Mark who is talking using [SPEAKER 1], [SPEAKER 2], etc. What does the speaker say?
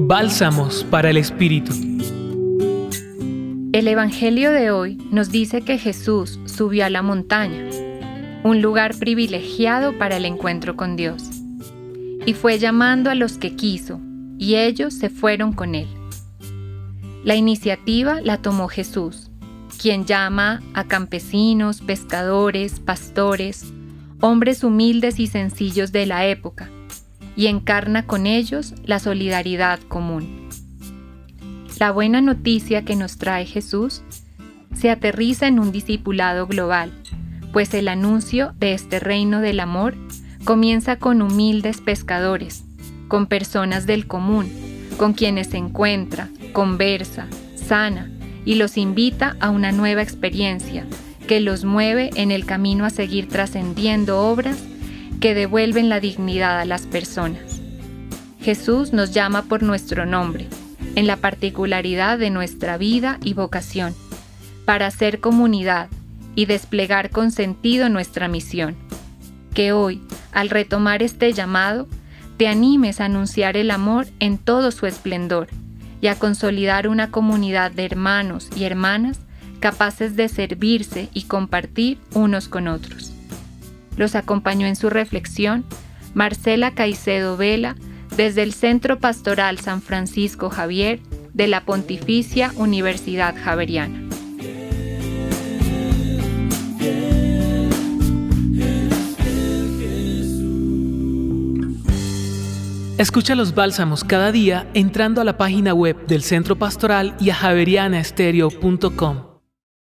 [SPEAKER 1] Bálsamos para el Espíritu.
[SPEAKER 2] El Evangelio de hoy nos dice que Jesús subió a la montaña, un lugar privilegiado para el encuentro con Dios, y fue llamando a los que quiso, y ellos se fueron con él. La iniciativa la tomó Jesús, quien llama a campesinos, pescadores, pastores, hombres humildes y sencillos de la época, y encarna con ellos la solidaridad común. La buena noticia que nos trae Jesús se aterriza en un discipulado global, pues el anuncio de este reino del amor comienza con humildes pescadores, con personas del común, con quienes se encuentra, conversa, sana y los invita a una nueva experiencia que los mueve en el camino a seguir trascendiendo obras que devuelven la dignidad a las personas. Jesús nos llama por nuestro nombre, en la particularidad de nuestra vida y vocación, para hacer comunidad y desplegar con sentido nuestra misión. Que hoy, al retomar este llamado, te animes a anunciar el amor en todo su esplendor y a consolidar una comunidad de hermanos y hermanas capaces de servirse y compartir unos con otros. Los acompañó en su reflexión Marcela Caicedo Vela desde el Centro Pastoral San Francisco Javier de la Pontificia Universidad Javeriana.
[SPEAKER 1] Escucha los bálsamos cada día entrando a la página web del Centro Pastoral y a javerianaestereo.com.